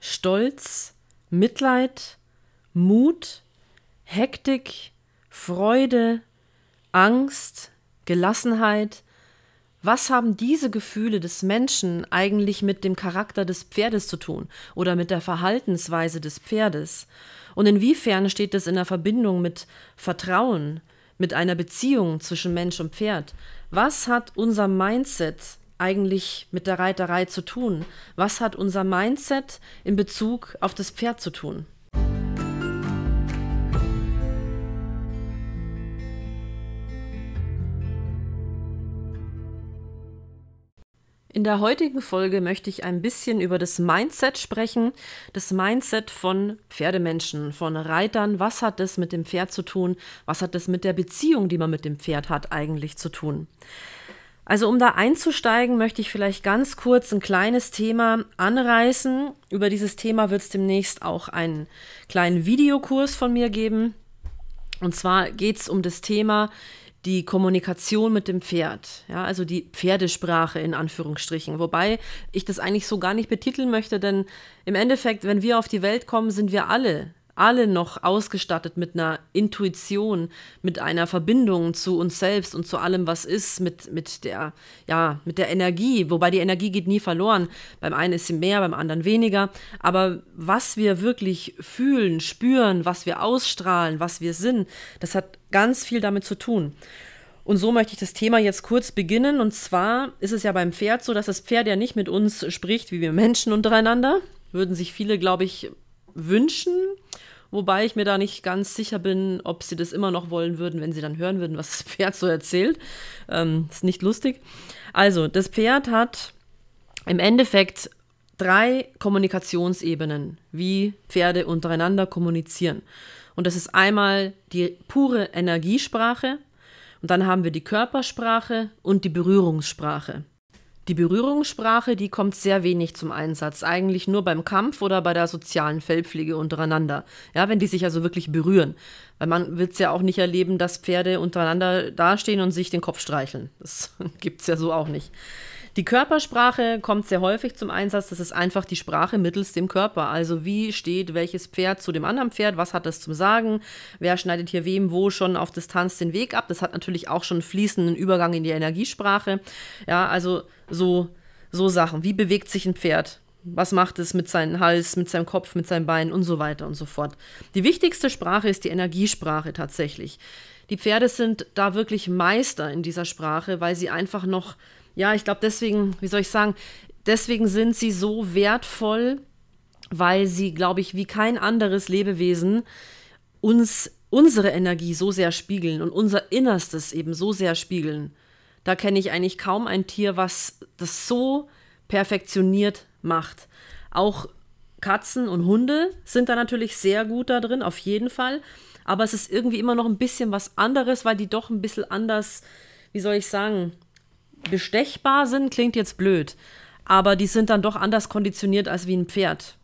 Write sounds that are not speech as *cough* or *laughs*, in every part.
Stolz, Mitleid, Mut, Hektik, Freude, Angst, Gelassenheit. Was haben diese Gefühle des Menschen eigentlich mit dem Charakter des Pferdes zu tun oder mit der Verhaltensweise des Pferdes? Und inwiefern steht das in der Verbindung mit Vertrauen, mit einer Beziehung zwischen Mensch und Pferd? Was hat unser Mindset eigentlich mit der Reiterei zu tun? Was hat unser Mindset in Bezug auf das Pferd zu tun? In der heutigen Folge möchte ich ein bisschen über das Mindset sprechen, das Mindset von Pferdemenschen, von Reitern. Was hat das mit dem Pferd zu tun? Was hat das mit der Beziehung, die man mit dem Pferd hat, eigentlich zu tun? Also um da einzusteigen, möchte ich vielleicht ganz kurz ein kleines Thema anreißen. Über dieses Thema wird es demnächst auch einen kleinen Videokurs von mir geben. Und zwar geht es um das Thema, die Kommunikation mit dem Pferd, ja, also die Pferdesprache in Anführungsstrichen. Wobei ich das eigentlich so gar nicht betiteln möchte, denn im Endeffekt, wenn wir auf die Welt kommen, sind wir alle alle noch ausgestattet mit einer Intuition, mit einer Verbindung zu uns selbst und zu allem, was ist, mit, mit, der, ja, mit der Energie. Wobei die Energie geht nie verloren. Beim einen ist sie mehr, beim anderen weniger. Aber was wir wirklich fühlen, spüren, was wir ausstrahlen, was wir sind, das hat ganz viel damit zu tun. Und so möchte ich das Thema jetzt kurz beginnen. Und zwar ist es ja beim Pferd so, dass das Pferd ja nicht mit uns spricht, wie wir Menschen untereinander. Würden sich viele, glaube ich, wünschen. Wobei ich mir da nicht ganz sicher bin, ob sie das immer noch wollen würden, wenn sie dann hören würden, was das Pferd so erzählt. Ähm, ist nicht lustig. Also, das Pferd hat im Endeffekt drei Kommunikationsebenen, wie Pferde untereinander kommunizieren. Und das ist einmal die pure Energiesprache, und dann haben wir die Körpersprache und die Berührungssprache. Die Berührungssprache, die kommt sehr wenig zum Einsatz, eigentlich nur beim Kampf oder bei der sozialen Fellpflege untereinander. Ja, wenn die sich also wirklich berühren. Weil man wird es ja auch nicht erleben, dass Pferde untereinander dastehen und sich den Kopf streicheln. Das *laughs* gibt es ja so auch nicht. Die Körpersprache kommt sehr häufig zum Einsatz. Das ist einfach die Sprache mittels dem Körper. Also wie steht welches Pferd zu dem anderen Pferd? Was hat das zum Sagen? Wer schneidet hier wem wo schon auf Distanz den Weg ab? Das hat natürlich auch schon fließenden Übergang in die Energiesprache. Ja, also so, so Sachen. Wie bewegt sich ein Pferd? Was macht es mit seinem Hals, mit seinem Kopf, mit seinen Beinen und so weiter und so fort. Die wichtigste Sprache ist die Energiesprache tatsächlich. Die Pferde sind da wirklich Meister in dieser Sprache, weil sie einfach noch ja, ich glaube deswegen, wie soll ich sagen, deswegen sind sie so wertvoll, weil sie, glaube ich, wie kein anderes Lebewesen uns unsere Energie so sehr spiegeln und unser Innerstes eben so sehr spiegeln. Da kenne ich eigentlich kaum ein Tier, was das so perfektioniert macht. Auch Katzen und Hunde sind da natürlich sehr gut da drin, auf jeden Fall. Aber es ist irgendwie immer noch ein bisschen was anderes, weil die doch ein bisschen anders, wie soll ich sagen, bestechbar sind, klingt jetzt blöd, aber die sind dann doch anders konditioniert als wie ein Pferd.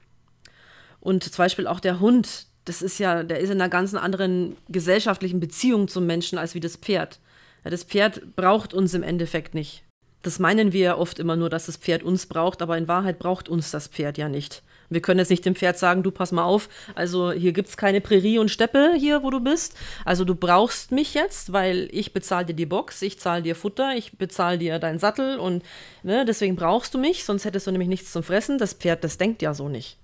Und zum Beispiel auch der Hund, das ist ja, der ist in einer ganz anderen gesellschaftlichen Beziehung zum Menschen als wie das Pferd. Ja, das Pferd braucht uns im Endeffekt nicht. Das meinen wir ja oft immer nur, dass das Pferd uns braucht, aber in Wahrheit braucht uns das Pferd ja nicht. Wir können jetzt nicht dem Pferd sagen, du pass mal auf, also hier gibt es keine Prärie und Steppe hier, wo du bist. Also du brauchst mich jetzt, weil ich bezahle dir die Box, ich zahle dir Futter, ich bezahle dir deinen Sattel und ne, deswegen brauchst du mich, sonst hättest du nämlich nichts zum Fressen. Das Pferd, das denkt ja so nicht.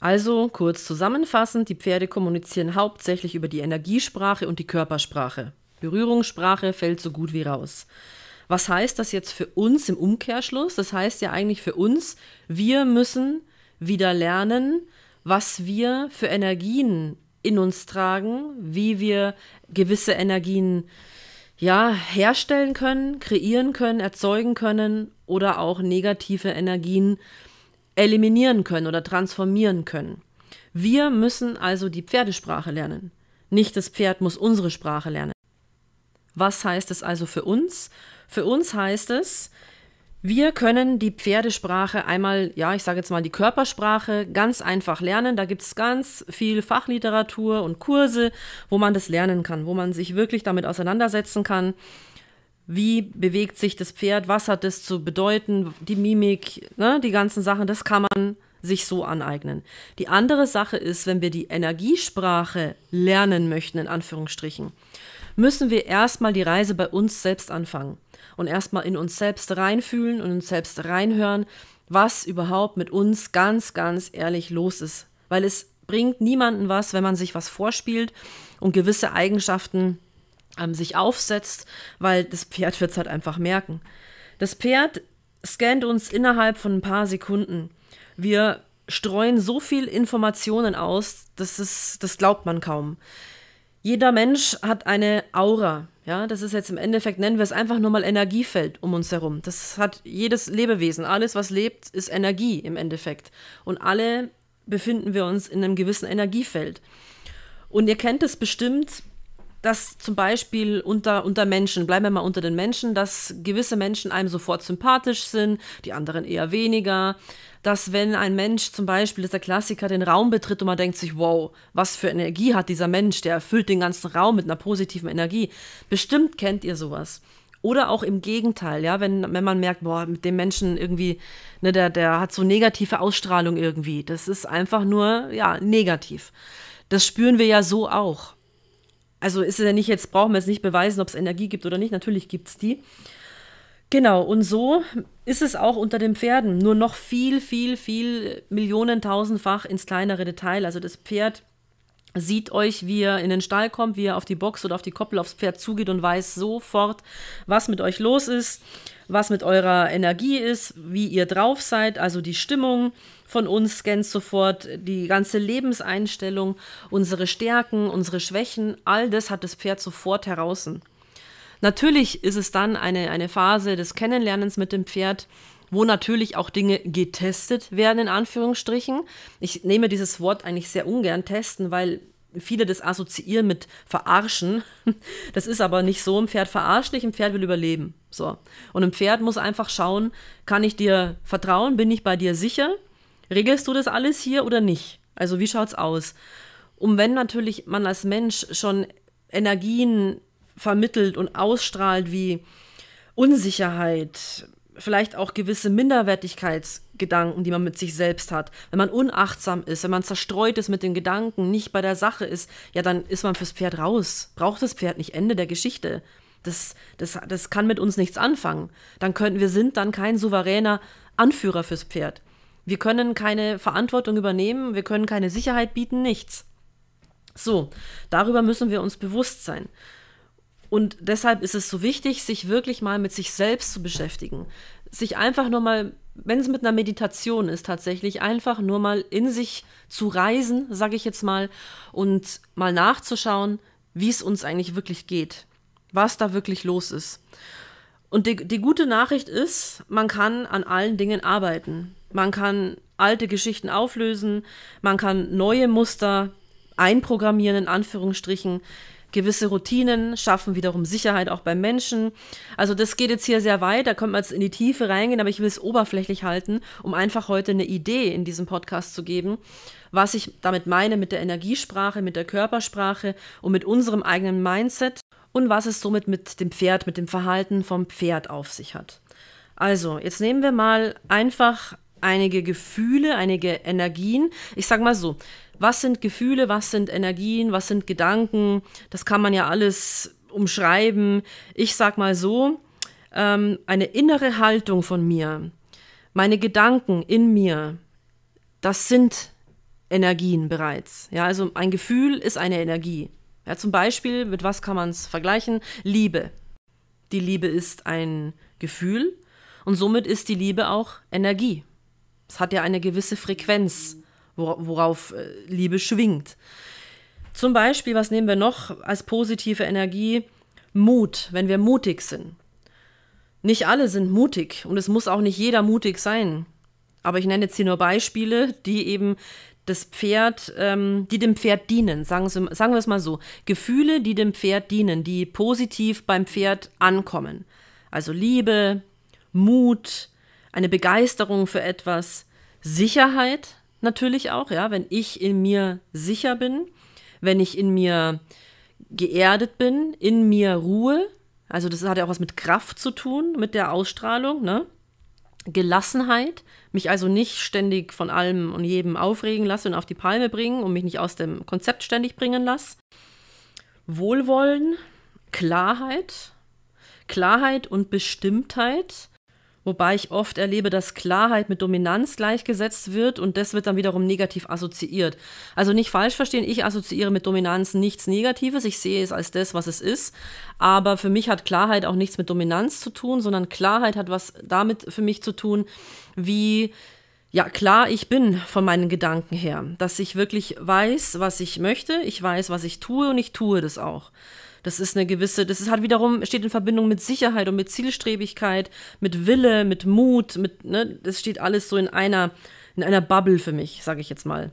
Also kurz zusammenfassend, die Pferde kommunizieren hauptsächlich über die Energiesprache und die Körpersprache. Berührungssprache fällt so gut wie raus. Was heißt das jetzt für uns im Umkehrschluss? Das heißt ja eigentlich für uns, wir müssen wieder lernen, was wir für Energien in uns tragen, wie wir gewisse Energien ja, herstellen können, kreieren können, erzeugen können oder auch negative Energien eliminieren können oder transformieren können. Wir müssen also die Pferdesprache lernen. Nicht das Pferd muss unsere Sprache lernen. Was heißt es also für uns? Für uns heißt es, wir können die Pferdesprache einmal, ja, ich sage jetzt mal die Körpersprache, ganz einfach lernen. Da gibt es ganz viel Fachliteratur und Kurse, wo man das lernen kann, wo man sich wirklich damit auseinandersetzen kann. Wie bewegt sich das Pferd? Was hat das zu bedeuten? Die Mimik, ne, die ganzen Sachen, das kann man sich so aneignen. Die andere Sache ist, wenn wir die Energiesprache lernen möchten, in Anführungsstrichen, müssen wir erstmal die Reise bei uns selbst anfangen und erstmal in uns selbst reinfühlen und uns selbst reinhören, was überhaupt mit uns ganz, ganz ehrlich los ist. Weil es bringt niemanden was, wenn man sich was vorspielt und gewisse Eigenschaften ähm, sich aufsetzt, weil das Pferd wird es halt einfach merken. Das Pferd scannt uns innerhalb von ein paar Sekunden. Wir streuen so viel Informationen aus, das, ist, das glaubt man kaum. Jeder Mensch hat eine Aura. Ja, das ist jetzt im Endeffekt, nennen wir es einfach nur mal Energiefeld um uns herum. Das hat jedes Lebewesen. Alles, was lebt, ist Energie im Endeffekt. Und alle befinden wir uns in einem gewissen Energiefeld. Und ihr kennt es bestimmt, dass zum Beispiel unter, unter Menschen, bleiben wir mal unter den Menschen, dass gewisse Menschen einem sofort sympathisch sind, die anderen eher weniger. Dass wenn ein Mensch zum Beispiel, das ist der Klassiker, den Raum betritt und man denkt sich, wow, was für Energie hat dieser Mensch, der erfüllt den ganzen Raum mit einer positiven Energie. Bestimmt kennt ihr sowas. Oder auch im Gegenteil, ja, wenn, wenn man merkt, boah, mit dem Menschen irgendwie, ne, der, der hat so negative Ausstrahlung irgendwie. Das ist einfach nur, ja, negativ. Das spüren wir ja so auch. Also ist es ja nicht, jetzt brauchen wir es nicht beweisen, ob es Energie gibt oder nicht. Natürlich gibt es die. Genau, und so ist es auch unter den Pferden. Nur noch viel, viel, viel millionentausendfach ins kleinere Detail. Also das Pferd sieht euch, wie er in den Stall kommt, wie er auf die Box oder auf die Koppel aufs Pferd zugeht und weiß sofort, was mit euch los ist, was mit eurer Energie ist, wie ihr drauf seid, also die Stimmung von uns scannt sofort, die ganze Lebenseinstellung, unsere Stärken, unsere Schwächen, all das hat das Pferd sofort heraus. Natürlich ist es dann eine, eine Phase des Kennenlernens mit dem Pferd, wo natürlich auch Dinge getestet werden, in Anführungsstrichen. Ich nehme dieses Wort eigentlich sehr ungern testen, weil viele das assoziieren mit verarschen. *laughs* Das ist aber nicht so. Ein Pferd verarscht nicht, ein Pferd will überleben. So. Und ein Pferd muss einfach schauen, kann ich dir vertrauen, bin ich bei dir sicher? Regelst du das alles hier oder nicht? Also wie schaut's aus? Und wenn natürlich man als Mensch schon Energien vermittelt und ausstrahlt wie Unsicherheit, vielleicht auch gewisse Minderwertigkeitsgedanken, die man mit sich selbst hat. Wenn man unachtsam ist, wenn man zerstreut ist mit den Gedanken, nicht bei der Sache ist, ja, dann ist man fürs Pferd raus. Braucht das Pferd nicht Ende der Geschichte. Das, das, das kann mit uns nichts anfangen. Dann können wir sind dann kein souveräner Anführer fürs Pferd. Wir können keine Verantwortung übernehmen, wir können keine Sicherheit bieten, nichts. So, darüber müssen wir uns bewusst sein. Und deshalb ist es so wichtig, sich wirklich mal mit sich selbst zu beschäftigen. Sich einfach nur mal, wenn es mit einer Meditation ist, tatsächlich einfach nur mal in sich zu reisen, sage ich jetzt mal, und mal nachzuschauen, wie es uns eigentlich wirklich geht, was da wirklich los ist. Und die, die gute Nachricht ist, man kann an allen Dingen arbeiten. Man kann alte Geschichten auflösen, man kann neue Muster einprogrammieren, in Anführungsstrichen. Gewisse Routinen schaffen wiederum Sicherheit auch beim Menschen. Also das geht jetzt hier sehr weit, da könnte man jetzt in die Tiefe reingehen, aber ich will es oberflächlich halten, um einfach heute eine Idee in diesem Podcast zu geben, was ich damit meine mit der Energiesprache, mit der Körpersprache und mit unserem eigenen Mindset und was es somit mit dem Pferd, mit dem Verhalten vom Pferd auf sich hat. Also, jetzt nehmen wir mal einfach einige Gefühle, einige Energien. Ich sage mal so, was sind Gefühle, was sind Energien, was sind Gedanken? Das kann man ja alles umschreiben. Ich sage mal so, ähm, eine innere Haltung von mir, meine Gedanken in mir, das sind Energien bereits. Ja, also ein Gefühl ist eine Energie. Ja, zum Beispiel, mit was kann man es vergleichen? Liebe. Die Liebe ist ein Gefühl und somit ist die Liebe auch Energie. Es hat ja eine gewisse Frequenz, worauf äh, Liebe schwingt. Zum Beispiel, was nehmen wir noch als positive Energie? Mut, wenn wir mutig sind. Nicht alle sind mutig und es muss auch nicht jeder mutig sein. Aber ich nenne jetzt hier nur Beispiele, die eben das Pferd, ähm, die dem Pferd dienen, sagen, Sie, sagen wir es mal so. Gefühle, die dem Pferd dienen, die positiv beim Pferd ankommen. Also Liebe, Mut, eine Begeisterung für etwas, Sicherheit natürlich auch, ja, wenn ich in mir sicher bin, wenn ich in mir geerdet bin, in mir Ruhe, also das hat ja auch was mit Kraft zu tun, mit der Ausstrahlung, ne? Gelassenheit, mich also nicht ständig von allem und jedem aufregen lasse und auf die Palme bringen und mich nicht aus dem Konzept ständig bringen lasse. Wohlwollen, Klarheit, Klarheit und Bestimmtheit, wobei ich oft erlebe, dass Klarheit mit Dominanz gleichgesetzt wird und das wird dann wiederum negativ assoziiert. Also nicht falsch verstehen, ich assoziiere mit Dominanz nichts Negatives, ich sehe es als das, was es ist, aber für mich hat Klarheit auch nichts mit Dominanz zu tun, sondern Klarheit hat was damit für mich zu tun, wie ja, klar, ich bin von meinen Gedanken her, dass ich wirklich weiß, was ich möchte, ich weiß, was ich tue und ich tue das auch. Das ist eine gewisse, das ist halt wiederum, steht in Verbindung mit Sicherheit und mit Zielstrebigkeit, mit Wille, mit Mut, mit, ne, das steht alles so in einer, in einer Bubble für mich, sage ich jetzt mal.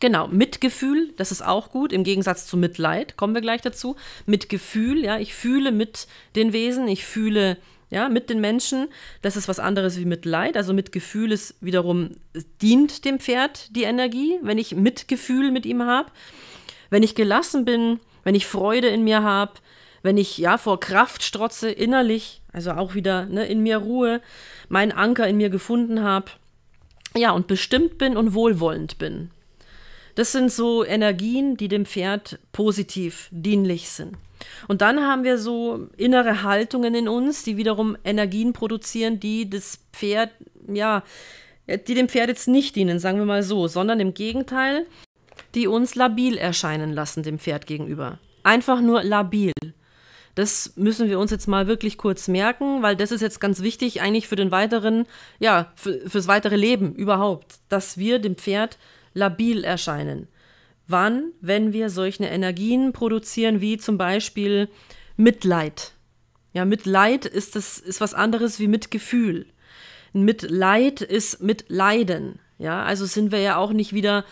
Genau, Mitgefühl, das ist auch gut, im Gegensatz zu Mitleid, kommen wir gleich dazu. Mitgefühl, ja, ich fühle mit den Wesen, ich fühle ja, mit den Menschen. Das ist was anderes wie Mitleid. Also Mitgefühl ist wiederum, dient dem Pferd die Energie, wenn ich Mitgefühl mit ihm habe. Wenn ich gelassen bin, wenn ich Freude in mir habe, wenn ich ja vor Kraft strotze innerlich, also auch wieder ne, in mir Ruhe, meinen Anker in mir gefunden habe, ja, und bestimmt bin und wohlwollend bin. Das sind so Energien, die dem Pferd positiv dienlich sind. Und dann haben wir so innere Haltungen in uns, die wiederum Energien produzieren, die das Pferd, ja, die dem Pferd jetzt nicht dienen, sagen wir mal so, sondern im Gegenteil, die uns labil erscheinen lassen dem Pferd gegenüber. Einfach nur labil. Das müssen wir uns jetzt mal wirklich kurz merken, weil das ist jetzt ganz wichtig eigentlich für den weiteren, ja, für, fürs weitere Leben überhaupt, dass wir dem Pferd labil erscheinen. Wann, wenn wir solche Energien produzieren, wie zum Beispiel Mitleid. Ja, Mitleid ist, das, ist was anderes wie Mitgefühl. Mitleid ist Mitleiden. Ja, also sind wir ja auch nicht wieder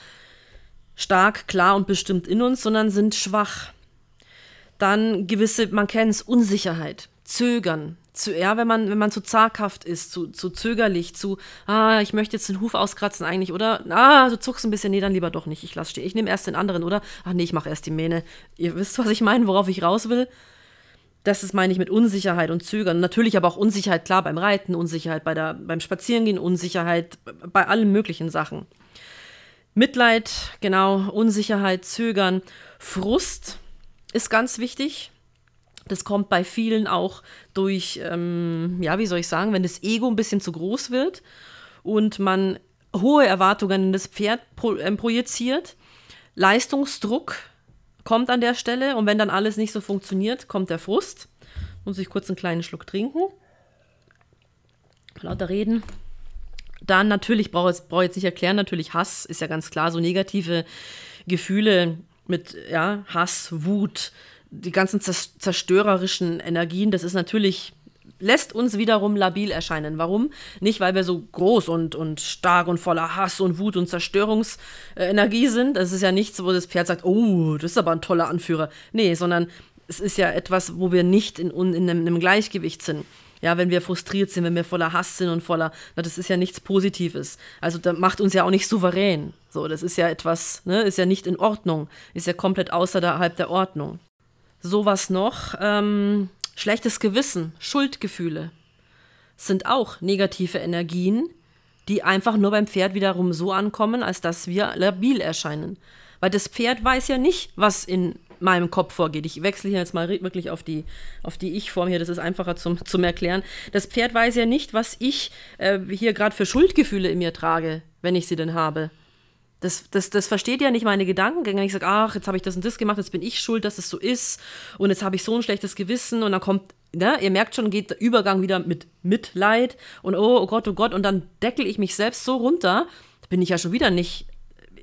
stark, klar und bestimmt in uns, sondern sind schwach. Dann gewisse, man kennt es, Unsicherheit, Zögern. Zu, ja, wenn man, wenn man zu zaghaft ist, zu, zu zögerlich, zu, ah, ich möchte jetzt den Huf auskratzen eigentlich, oder, ah, du zuckst ein bisschen, nee, dann lieber doch nicht, ich lass stehen. Ich nehme erst den anderen, oder? Ach nee, ich mache erst die Mähne. Ihr wisst, was ich meine, worauf ich raus will? Das ist, meine ich, mit Unsicherheit und Zögern. Natürlich aber auch Unsicherheit, klar, beim Reiten, Unsicherheit bei der, beim Spazierengehen, Unsicherheit bei allen möglichen Sachen. Mitleid, genau, Unsicherheit, Zögern, Frust ist ganz wichtig. Das kommt bei vielen auch durch, ähm, ja, wie soll ich sagen, wenn das Ego ein bisschen zu groß wird und man hohe Erwartungen in das Pferd pro, äh, projiziert. Leistungsdruck kommt an der Stelle und wenn dann alles nicht so funktioniert, kommt der Frust. Muss ich kurz einen kleinen Schluck trinken. Lauter reden. Dann natürlich, brauche ich brauch jetzt nicht erklären, natürlich Hass ist ja ganz klar, so negative Gefühle mit ja, Hass, Wut, die ganzen zerstörerischen Energien, das ist natürlich lässt uns wiederum labil erscheinen. Warum? Nicht, weil wir so groß und, und stark und voller Hass und Wut und Zerstörungsenergie sind. Das ist ja nichts, wo das Pferd sagt, oh, das ist aber ein toller Anführer. Nee, sondern es ist ja etwas, wo wir nicht in, in, in einem Gleichgewicht sind ja, wenn wir frustriert sind, wenn wir voller Hass sind und voller, na, das ist ja nichts Positives. Also das macht uns ja auch nicht souverän. So, das ist ja etwas, ne, ist ja nicht in Ordnung, ist ja komplett außerhalb der Ordnung. Sowas noch, ähm, schlechtes Gewissen, Schuldgefühle sind auch negative Energien, die einfach nur beim Pferd wiederum so ankommen, als dass wir labil erscheinen. Weil das Pferd weiß ja nicht, was in meinem Kopf vorgeht. Ich wechsle hier jetzt mal wirklich auf die, auf die Ich-Form hier, das ist einfacher zum, zum Erklären. Das Pferd weiß ja nicht, was ich äh, hier gerade für Schuldgefühle in mir trage, wenn ich sie denn habe. Das, das, das versteht ja nicht meine Gedankengänge. Ich sage, ach, jetzt habe ich das und das gemacht, jetzt bin ich schuld, dass es so ist und jetzt habe ich so ein schlechtes Gewissen und dann kommt, ne, ihr merkt schon, geht der Übergang wieder mit Mitleid und oh, oh Gott, oh Gott und dann deckel ich mich selbst so runter, bin ich ja schon wieder nicht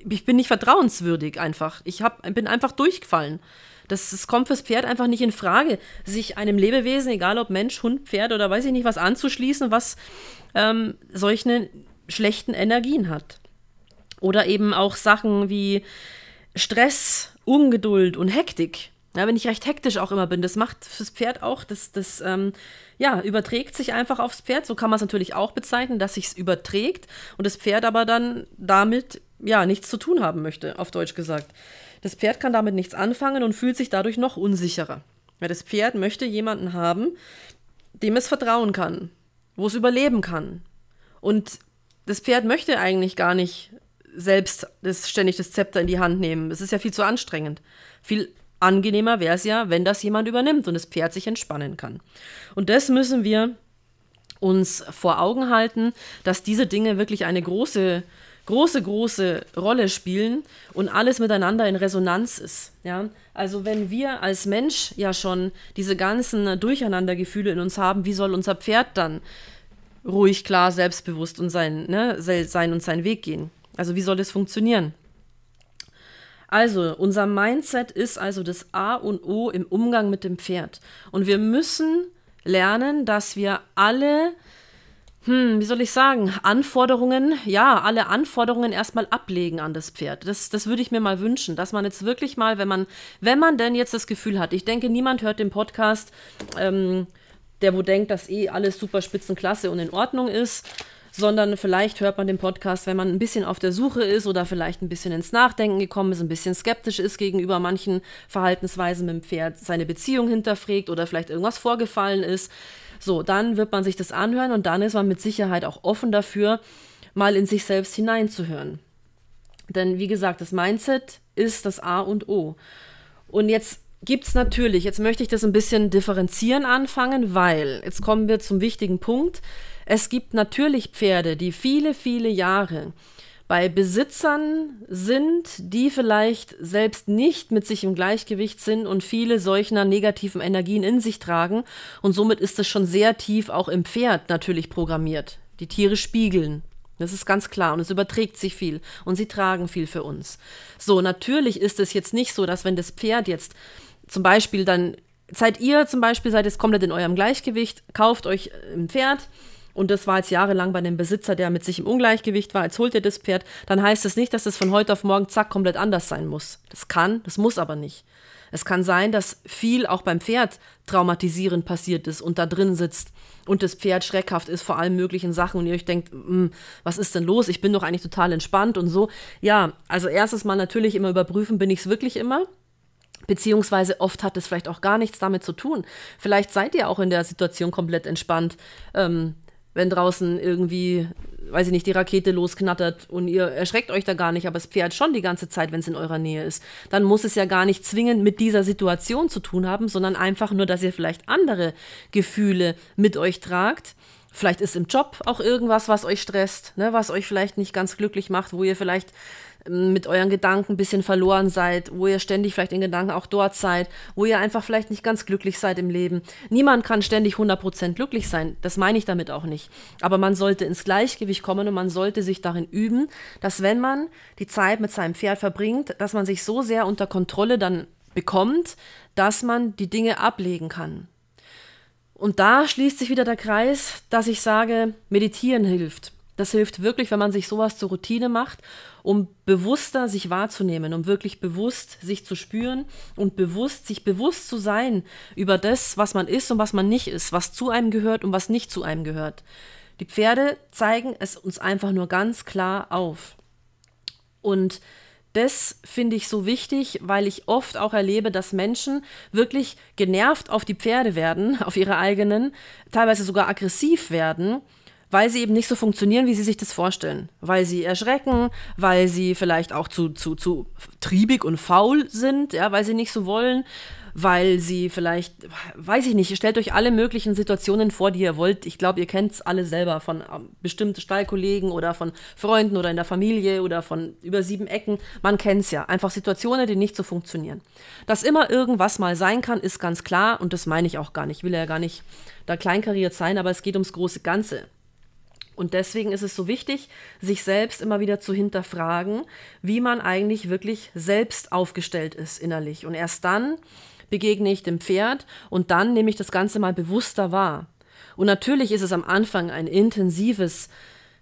ich bin nicht vertrauenswürdig einfach. Ich hab, bin einfach durchgefallen. Das, das kommt fürs Pferd einfach nicht in Frage, sich einem Lebewesen, egal ob Mensch, Hund, Pferd oder weiß ich nicht, was anzuschließen, was ähm, solche schlechten Energien hat. Oder eben auch Sachen wie Stress, Ungeduld und Hektik. Ja, wenn ich recht hektisch auch immer bin, das macht fürs Pferd auch, das, das ähm, ja, überträgt sich einfach aufs Pferd. So kann man es natürlich auch bezeichnen, dass sich es überträgt und das Pferd aber dann damit ja, nichts zu tun haben möchte, auf Deutsch gesagt. Das Pferd kann damit nichts anfangen und fühlt sich dadurch noch unsicherer. Weil das Pferd möchte jemanden haben, dem es vertrauen kann, wo es überleben kann, Und das Pferd möchte eigentlich gar nicht selbst das, ständig das Zepter in die Hand nehmen. Es ist ja viel zu anstrengend. Viel angenehmer wäre es ja, wenn das jemand übernimmt und das Pferd sich entspannen kann. Und das müssen wir uns vor Augen halten, dass diese Dinge wirklich eine große, große, große Rolle spielen und alles miteinander in Resonanz ist. Ja? Also wenn wir als Mensch ja schon diese ganzen Durcheinandergefühle in uns haben, wie soll unser Pferd dann ruhig, klar, selbstbewusst und sein, ne, sein und seinen Weg gehen? Also wie soll das funktionieren? Also, unser Mindset ist also das A und O im Umgang mit dem Pferd. Und wir müssen lernen, dass wir alle, hm, wie soll ich sagen, Anforderungen, ja, alle Anforderungen erstmal ablegen an das Pferd. Das, das würde ich mir mal wünschen, dass man jetzt wirklich mal, wenn man, wenn man denn jetzt das Gefühl hat, ich denke, niemand hört den Podcast, ähm, der wo denkt, dass eh alles super spitzenklasse und in Ordnung ist sondern vielleicht hört man den Podcast, wenn man ein bisschen auf der Suche ist oder vielleicht ein bisschen ins Nachdenken gekommen ist, ein bisschen skeptisch ist gegenüber manchen Verhaltensweisen mit dem Pferd, seine Beziehung hinterfragt oder vielleicht irgendwas vorgefallen ist. So, dann wird man sich das anhören und dann ist man mit Sicherheit auch offen dafür, mal in sich selbst hineinzuhören. Denn wie gesagt, das Mindset ist das A und O. Und jetzt gibt es natürlich, jetzt möchte ich das ein bisschen differenzieren anfangen, weil jetzt kommen wir zum wichtigen Punkt. Es gibt natürlich Pferde, die viele, viele Jahre bei Besitzern sind, die vielleicht selbst nicht mit sich im Gleichgewicht sind und viele solcher negativen Energien in sich tragen. Und somit ist es schon sehr tief auch im Pferd natürlich programmiert. Die Tiere spiegeln. Das ist ganz klar und es überträgt sich viel und sie tragen viel für uns. So, natürlich ist es jetzt nicht so, dass wenn das Pferd jetzt zum Beispiel dann, seid ihr zum Beispiel, seid jetzt komplett in eurem Gleichgewicht, kauft euch ein Pferd, und das war jetzt jahrelang bei dem Besitzer, der mit sich im Ungleichgewicht war, jetzt holt ihr das Pferd, dann heißt es das nicht, dass es von heute auf morgen zack komplett anders sein muss. Das kann, das muss aber nicht. Es kann sein, dass viel auch beim Pferd traumatisierend passiert ist und da drin sitzt und das Pferd schreckhaft ist vor allen möglichen Sachen und ihr euch denkt, hm, was ist denn los? Ich bin doch eigentlich total entspannt und so. Ja, also erstes Mal natürlich immer überprüfen, bin ich es wirklich immer? Beziehungsweise oft hat es vielleicht auch gar nichts damit zu tun. Vielleicht seid ihr auch in der Situation komplett entspannt. Ähm, wenn draußen irgendwie, weiß ich nicht, die Rakete losknattert und ihr erschreckt euch da gar nicht, aber das Pferd schon die ganze Zeit, wenn es in eurer Nähe ist, dann muss es ja gar nicht zwingend mit dieser Situation zu tun haben, sondern einfach nur, dass ihr vielleicht andere Gefühle mit euch tragt. Vielleicht ist im Job auch irgendwas, was euch stresst, ne, was euch vielleicht nicht ganz glücklich macht, wo ihr vielleicht mit euren Gedanken ein bisschen verloren seid, wo ihr ständig vielleicht in Gedanken auch dort seid, wo ihr einfach vielleicht nicht ganz glücklich seid im Leben. Niemand kann ständig 100% glücklich sein, das meine ich damit auch nicht. Aber man sollte ins Gleichgewicht kommen und man sollte sich darin üben, dass wenn man die Zeit mit seinem Pferd verbringt, dass man sich so sehr unter Kontrolle dann bekommt, dass man die Dinge ablegen kann. Und da schließt sich wieder der Kreis, dass ich sage, meditieren hilft. Das hilft wirklich, wenn man sich sowas zur Routine macht, um bewusster sich wahrzunehmen, um wirklich bewusst sich zu spüren und bewusst, sich bewusst zu sein über das, was man ist und was man nicht ist, was zu einem gehört und was nicht zu einem gehört. Die Pferde zeigen es uns einfach nur ganz klar auf. Und das finde ich so wichtig, weil ich oft auch erlebe, dass Menschen wirklich genervt auf die Pferde werden, *laughs* auf ihre eigenen, teilweise sogar aggressiv werden weil sie eben nicht so funktionieren, wie sie sich das vorstellen. Weil sie erschrecken, weil sie vielleicht auch zu, zu, zu triebig und faul sind, ja, weil sie nicht so wollen, weil sie vielleicht, weiß ich nicht, stellt euch alle möglichen Situationen vor, die ihr wollt. Ich glaube, ihr kennt es alle selber von ähm, bestimmten Stallkollegen oder von Freunden oder in der Familie oder von über sieben Ecken. Man kennt es ja. Einfach Situationen, die nicht so funktionieren. Dass immer irgendwas mal sein kann, ist ganz klar und das meine ich auch gar nicht. Ich will ja gar nicht da kleinkariert sein, aber es geht ums große Ganze. Und deswegen ist es so wichtig, sich selbst immer wieder zu hinterfragen, wie man eigentlich wirklich selbst aufgestellt ist innerlich. Und erst dann begegne ich dem Pferd und dann nehme ich das Ganze mal bewusster wahr. Und natürlich ist es am Anfang ein intensives,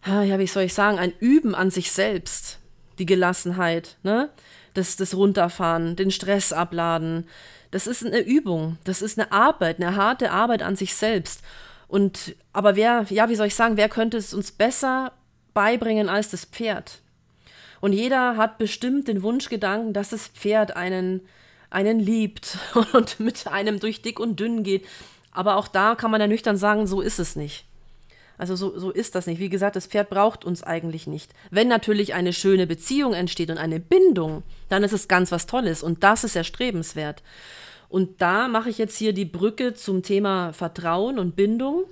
ja, wie soll ich sagen, ein Üben an sich selbst. Die Gelassenheit, ne? Das, das Runterfahren, den Stress abladen. Das ist eine Übung, das ist eine Arbeit, eine harte Arbeit an sich selbst. Und aber wer, ja, wie soll ich sagen, wer könnte es uns besser beibringen als das Pferd? Und jeder hat bestimmt den Wunschgedanken, dass das Pferd einen, einen liebt *laughs* und mit einem durch dick und dünn geht. Aber auch da kann man ja nüchtern sagen, so ist es nicht. Also so, so ist das nicht. Wie gesagt, das Pferd braucht uns eigentlich nicht. Wenn natürlich eine schöne Beziehung entsteht und eine Bindung, dann ist es ganz was Tolles und das ist erstrebenswert. Und da mache ich jetzt hier die Brücke zum Thema Vertrauen und Bindung.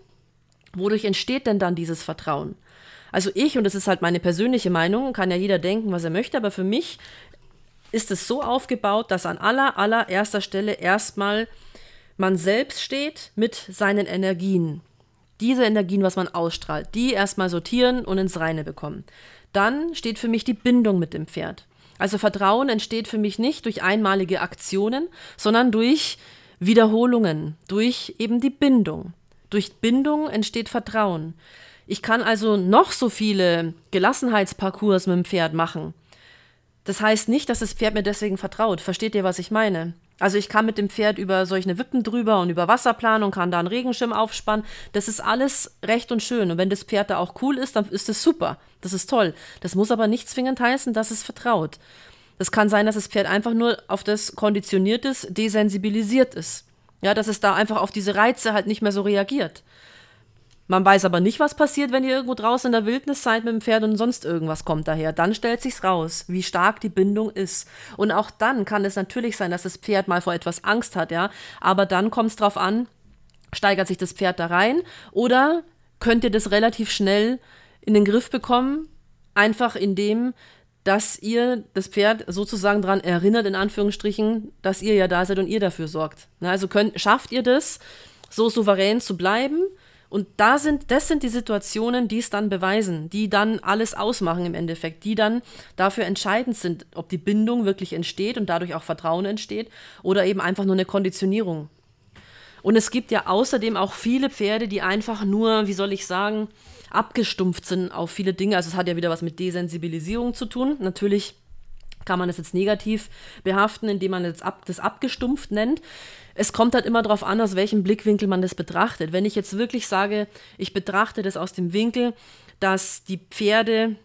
Wodurch entsteht denn dann dieses Vertrauen? Also ich, und das ist halt meine persönliche Meinung, kann ja jeder denken, was er möchte, aber für mich ist es so aufgebaut, dass an aller, allererster Stelle erstmal man selbst steht mit seinen Energien. Diese Energien, was man ausstrahlt, die erstmal sortieren und ins Reine bekommen. Dann steht für mich die Bindung mit dem Pferd. Also Vertrauen entsteht für mich nicht durch einmalige Aktionen, sondern durch Wiederholungen, durch eben die Bindung. Durch Bindung entsteht Vertrauen. Ich kann also noch so viele Gelassenheitsparcours mit dem Pferd machen. Das heißt nicht, dass das Pferd mir deswegen vertraut. Versteht ihr, was ich meine? Also ich kann mit dem Pferd über solche Wippen drüber und über Wasserplanung, kann da einen Regenschirm aufspannen. Das ist alles recht und schön. Und wenn das Pferd da auch cool ist, dann ist das super. Das ist toll. Das muss aber nicht zwingend heißen, dass es vertraut. Das kann sein, dass das Pferd einfach nur auf das konditioniert ist, desensibilisiert ist. Ja, dass es da einfach auf diese Reize halt nicht mehr so reagiert. Man weiß aber nicht, was passiert, wenn ihr irgendwo draußen in der Wildnis seid mit dem Pferd und sonst irgendwas kommt daher. Dann stellt sich's raus, wie stark die Bindung ist. Und auch dann kann es natürlich sein, dass das Pferd mal vor etwas Angst hat, ja. Aber dann kommt es drauf an, steigert sich das Pferd da rein oder könnt ihr das relativ schnell in den Griff bekommen, einfach indem dass ihr das Pferd sozusagen daran erinnert, in Anführungsstrichen, dass ihr ja da seid und ihr dafür sorgt. also könnt, schafft ihr das, so souverän zu bleiben, und da sind, das sind die Situationen, die es dann beweisen, die dann alles ausmachen im Endeffekt, die dann dafür entscheidend sind, ob die Bindung wirklich entsteht und dadurch auch Vertrauen entsteht oder eben einfach nur eine Konditionierung. Und es gibt ja außerdem auch viele Pferde, die einfach nur, wie soll ich sagen, abgestumpft sind auf viele Dinge. Also es hat ja wieder was mit Desensibilisierung zu tun. Natürlich kann man das jetzt negativ behaften, indem man das, ab, das abgestumpft nennt es kommt halt immer darauf an, aus welchem Blickwinkel man das betrachtet. Wenn ich jetzt wirklich sage, ich betrachte das aus dem Winkel, dass die Pferde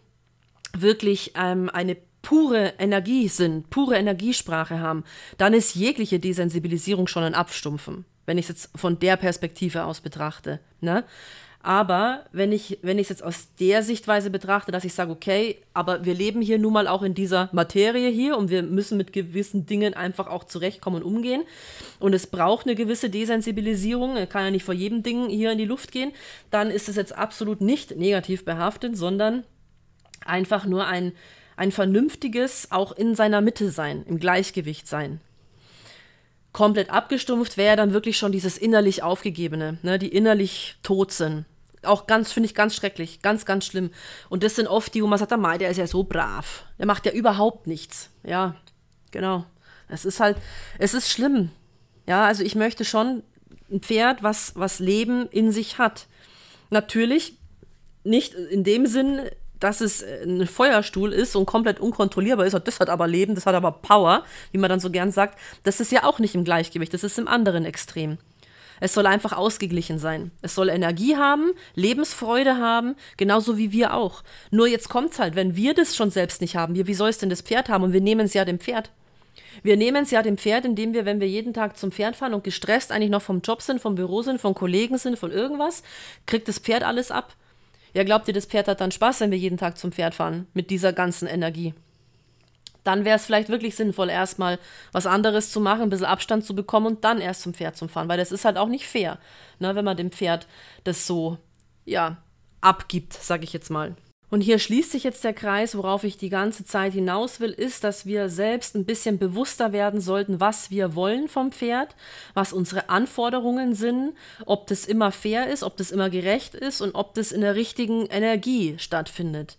wirklich ähm, eine pure Energie sind, pure Energiesprache haben, dann ist jegliche Desensibilisierung schon ein Abstumpfen, wenn ich es jetzt von der Perspektive aus betrachte. Ne? Aber wenn ich wenn es jetzt aus der Sichtweise betrachte, dass ich sage, okay, aber wir leben hier nun mal auch in dieser Materie hier und wir müssen mit gewissen Dingen einfach auch zurechtkommen und umgehen. Und es braucht eine gewisse Desensibilisierung, er kann ja nicht vor jedem Ding hier in die Luft gehen, dann ist es jetzt absolut nicht negativ behaftet, sondern einfach nur ein, ein vernünftiges, auch in seiner Mitte sein, im Gleichgewicht sein komplett abgestumpft wäre dann wirklich schon dieses innerlich Aufgegebene, ne, die innerlich tot sind. Auch ganz, finde ich ganz schrecklich, ganz, ganz schlimm. Und das sind oft die, wo man sagt, der der ist ja so brav. Der macht ja überhaupt nichts. Ja, genau. Es ist halt, es ist schlimm. Ja, also ich möchte schon ein Pferd, was, was Leben in sich hat. Natürlich nicht in dem Sinn, dass es ein Feuerstuhl ist und komplett unkontrollierbar ist. Das hat aber Leben, das hat aber Power, wie man dann so gern sagt. Das ist ja auch nicht im Gleichgewicht, das ist im anderen Extrem. Es soll einfach ausgeglichen sein. Es soll Energie haben, Lebensfreude haben, genauso wie wir auch. Nur jetzt kommt es halt, wenn wir das schon selbst nicht haben, wie soll es denn das Pferd haben? Und wir nehmen es ja dem Pferd. Wir nehmen es ja dem Pferd, indem wir, wenn wir jeden Tag zum Pferd fahren und gestresst eigentlich noch vom Job sind, vom Büro sind, von Kollegen sind, von irgendwas, kriegt das Pferd alles ab. Ja, glaubt ihr, das Pferd hat dann Spaß, wenn wir jeden Tag zum Pferd fahren mit dieser ganzen Energie? Dann wäre es vielleicht wirklich sinnvoll, erstmal was anderes zu machen, ein bisschen Abstand zu bekommen und dann erst zum Pferd zu fahren, weil das ist halt auch nicht fair, ne, wenn man dem Pferd das so, ja, abgibt, sag ich jetzt mal. Und hier schließt sich jetzt der Kreis, worauf ich die ganze Zeit hinaus will, ist, dass wir selbst ein bisschen bewusster werden sollten, was wir wollen vom Pferd, was unsere Anforderungen sind, ob das immer fair ist, ob das immer gerecht ist und ob das in der richtigen Energie stattfindet.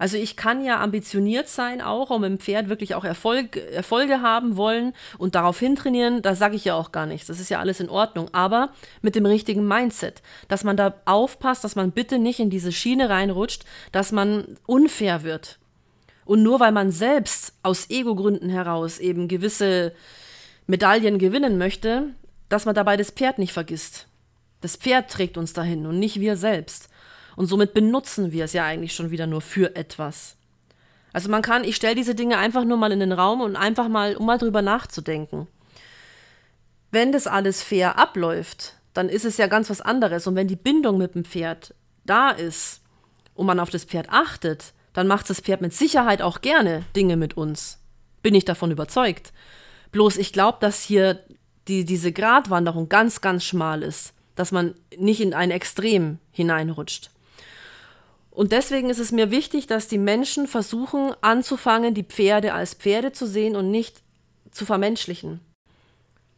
Also ich kann ja ambitioniert sein auch mit dem Pferd wirklich auch Erfolg, Erfolge haben wollen und darauf hintrainieren, da sage ich ja auch gar nichts. Das ist ja alles in Ordnung. Aber mit dem richtigen Mindset, dass man da aufpasst, dass man bitte nicht in diese Schiene reinrutscht, dass man unfair wird. Und nur weil man selbst aus Ego-Gründen heraus eben gewisse Medaillen gewinnen möchte, dass man dabei das Pferd nicht vergisst. Das Pferd trägt uns dahin und nicht wir selbst. Und somit benutzen wir es ja eigentlich schon wieder nur für etwas. Also man kann, ich stelle diese Dinge einfach nur mal in den Raum und einfach mal, um mal drüber nachzudenken. Wenn das alles fair abläuft, dann ist es ja ganz was anderes. Und wenn die Bindung mit dem Pferd da ist und man auf das Pferd achtet, dann macht das Pferd mit Sicherheit auch gerne Dinge mit uns. Bin ich davon überzeugt. Bloß ich glaube, dass hier die, diese Gratwanderung ganz, ganz schmal ist, dass man nicht in ein Extrem hineinrutscht. Und deswegen ist es mir wichtig, dass die Menschen versuchen anzufangen, die Pferde als Pferde zu sehen und nicht zu vermenschlichen.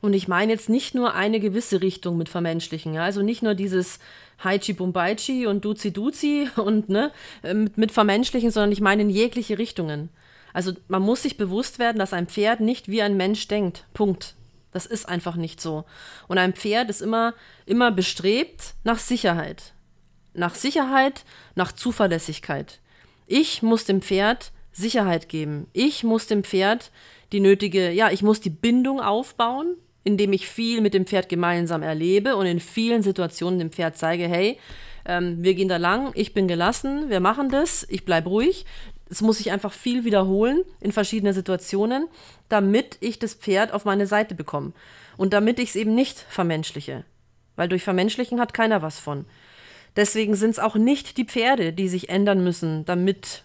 Und ich meine jetzt nicht nur eine gewisse Richtung mit vermenschlichen, ja? also nicht nur dieses Haichi Bumbaichi und Duzi Duzi *laughs* und ne, mit, mit vermenschlichen, sondern ich meine in jegliche Richtungen. Also man muss sich bewusst werden, dass ein Pferd nicht wie ein Mensch denkt. Punkt. Das ist einfach nicht so. Und ein Pferd ist immer, immer bestrebt nach Sicherheit. Nach Sicherheit, nach Zuverlässigkeit. Ich muss dem Pferd Sicherheit geben. Ich muss dem Pferd die nötige, ja, ich muss die Bindung aufbauen, indem ich viel mit dem Pferd gemeinsam erlebe und in vielen Situationen dem Pferd zeige, hey, ähm, wir gehen da lang, ich bin gelassen, wir machen das, ich bleibe ruhig. Es muss ich einfach viel wiederholen in verschiedenen Situationen, damit ich das Pferd auf meine Seite bekomme. Und damit ich es eben nicht vermenschliche. Weil durch Vermenschlichen hat keiner was von. Deswegen sind es auch nicht die Pferde, die sich ändern müssen, damit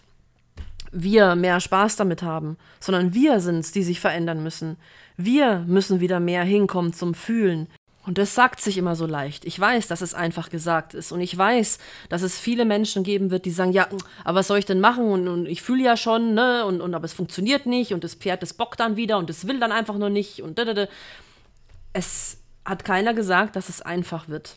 wir mehr Spaß damit haben, sondern wir sind es, die sich verändern müssen. Wir müssen wieder mehr hinkommen zum Fühlen. Und das sagt sich immer so leicht. Ich weiß, dass es einfach gesagt ist. Und ich weiß, dass es viele Menschen geben wird, die sagen, ja, aber was soll ich denn machen? Und, und ich fühle ja schon, ne? Und, und aber es funktioniert nicht und das Pferd, das bockt dann wieder und es will dann einfach nur nicht und da, da, da. Es hat keiner gesagt, dass es einfach wird.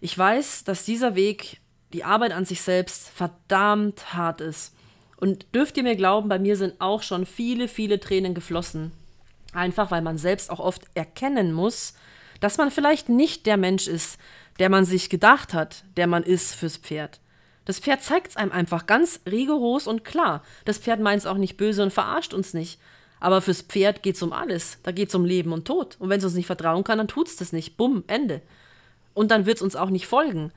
Ich weiß, dass dieser Weg, die Arbeit an sich selbst, verdammt hart ist. Und dürft ihr mir glauben, bei mir sind auch schon viele, viele Tränen geflossen. Einfach weil man selbst auch oft erkennen muss, dass man vielleicht nicht der Mensch ist, der man sich gedacht hat, der man ist fürs Pferd. Das Pferd zeigt es einem einfach ganz rigoros und klar. Das Pferd meint es auch nicht böse und verarscht uns nicht. Aber fürs Pferd geht es um alles. Da geht es um Leben und Tod. Und wenn es uns nicht vertrauen kann, dann tut es das nicht. Bumm, Ende. Und dann wird es uns auch nicht folgen.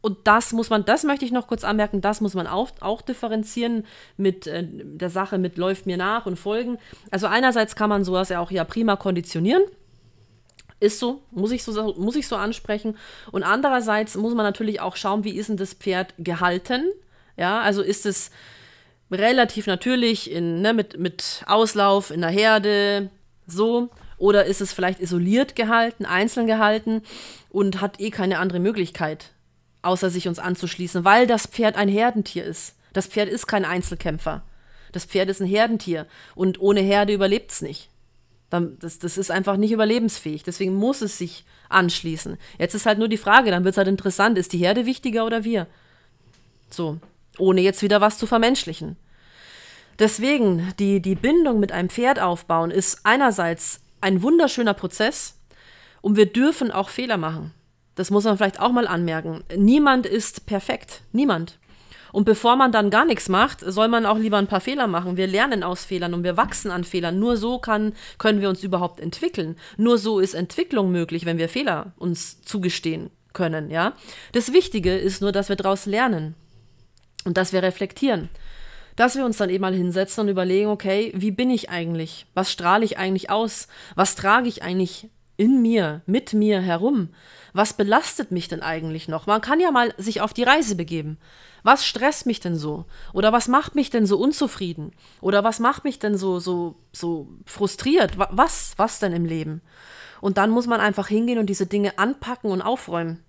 Und das muss man, das möchte ich noch kurz anmerken, das muss man auch, auch differenzieren mit äh, der Sache mit läuft mir nach und folgen. Also einerseits kann man sowas ja auch ja prima konditionieren. Ist so, muss ich so, muss ich so ansprechen. Und andererseits muss man natürlich auch schauen, wie ist denn das Pferd gehalten? Ja, also ist es relativ natürlich in, ne, mit, mit Auslauf in der Herde, so. Oder ist es vielleicht isoliert gehalten, einzeln gehalten und hat eh keine andere Möglichkeit, außer sich uns anzuschließen, weil das Pferd ein Herdentier ist. Das Pferd ist kein Einzelkämpfer. Das Pferd ist ein Herdentier und ohne Herde überlebt es nicht. Das, das ist einfach nicht überlebensfähig. Deswegen muss es sich anschließen. Jetzt ist halt nur die Frage, dann wird es halt interessant, ist die Herde wichtiger oder wir? So, ohne jetzt wieder was zu vermenschlichen. Deswegen, die, die Bindung mit einem Pferd aufbauen ist einerseits ein wunderschöner Prozess und wir dürfen auch Fehler machen. Das muss man vielleicht auch mal anmerken. Niemand ist perfekt. Niemand. Und bevor man dann gar nichts macht, soll man auch lieber ein paar Fehler machen. Wir lernen aus Fehlern und wir wachsen an Fehlern. Nur so kann, können wir uns überhaupt entwickeln. Nur so ist Entwicklung möglich, wenn wir Fehler uns zugestehen können, ja. Das Wichtige ist nur, dass wir daraus lernen und dass wir reflektieren. Dass wir uns dann eben mal hinsetzen und überlegen, okay, wie bin ich eigentlich? Was strahle ich eigentlich aus? Was trage ich eigentlich in mir, mit mir herum? Was belastet mich denn eigentlich noch? Man kann ja mal sich auf die Reise begeben. Was stresst mich denn so? Oder was macht mich denn so unzufrieden? Oder was macht mich denn so, so, so frustriert? Was, was denn im Leben? Und dann muss man einfach hingehen und diese Dinge anpacken und aufräumen.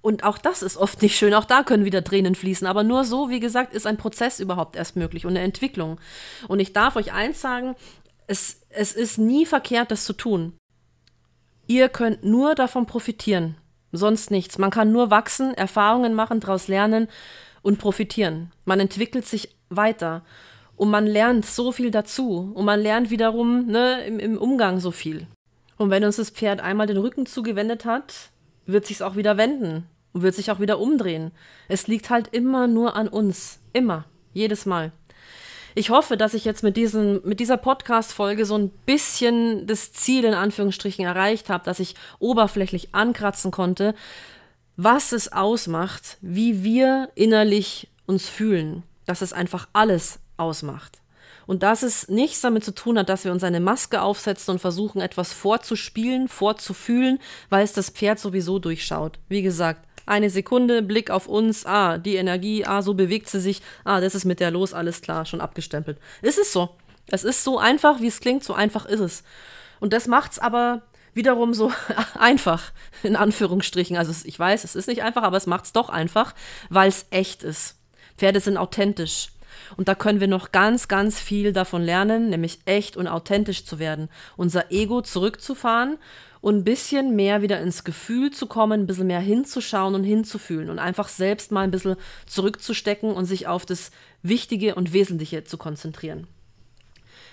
Und auch das ist oft nicht schön, auch da können wieder Tränen fließen. Aber nur so, wie gesagt, ist ein Prozess überhaupt erst möglich und eine Entwicklung. Und ich darf euch eins sagen, es, es ist nie verkehrt, das zu tun. Ihr könnt nur davon profitieren, sonst nichts. Man kann nur wachsen, Erfahrungen machen, daraus lernen und profitieren. Man entwickelt sich weiter und man lernt so viel dazu und man lernt wiederum ne, im, im Umgang so viel. Und wenn uns das Pferd einmal den Rücken zugewendet hat, wird sich auch wieder wenden und wird sich auch wieder umdrehen. Es liegt halt immer nur an uns, immer, jedes Mal. Ich hoffe, dass ich jetzt mit, diesen, mit dieser Podcast-Folge so ein bisschen das Ziel in Anführungsstrichen erreicht habe, dass ich oberflächlich ankratzen konnte, was es ausmacht, wie wir innerlich uns fühlen. Dass es einfach alles ausmacht. Und dass es nichts damit zu tun hat, dass wir uns eine Maske aufsetzen und versuchen, etwas vorzuspielen, vorzufühlen, weil es das Pferd sowieso durchschaut. Wie gesagt, eine Sekunde, Blick auf uns, ah, die Energie, ah, so bewegt sie sich, ah, das ist mit der los, alles klar, schon abgestempelt. Ist es so. Es ist so einfach, wie es klingt, so einfach ist es. Und das macht es aber wiederum so *laughs* einfach, in Anführungsstrichen. Also ich weiß, es ist nicht einfach, aber es macht es doch einfach, weil es echt ist. Pferde sind authentisch. Und da können wir noch ganz, ganz viel davon lernen, nämlich echt und authentisch zu werden. Unser Ego zurückzufahren und ein bisschen mehr wieder ins Gefühl zu kommen, ein bisschen mehr hinzuschauen und hinzufühlen und einfach selbst mal ein bisschen zurückzustecken und sich auf das Wichtige und Wesentliche zu konzentrieren.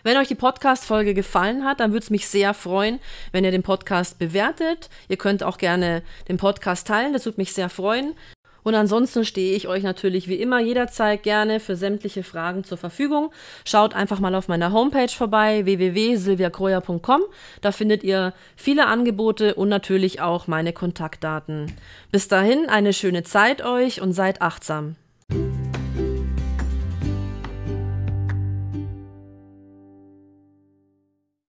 Wenn euch die Podcast-Folge gefallen hat, dann würde es mich sehr freuen, wenn ihr den Podcast bewertet. Ihr könnt auch gerne den Podcast teilen, das würde mich sehr freuen. Und ansonsten stehe ich euch natürlich wie immer jederzeit gerne für sämtliche Fragen zur Verfügung. Schaut einfach mal auf meiner Homepage vorbei, www.silviakroja.com. Da findet ihr viele Angebote und natürlich auch meine Kontaktdaten. Bis dahin eine schöne Zeit euch und seid achtsam.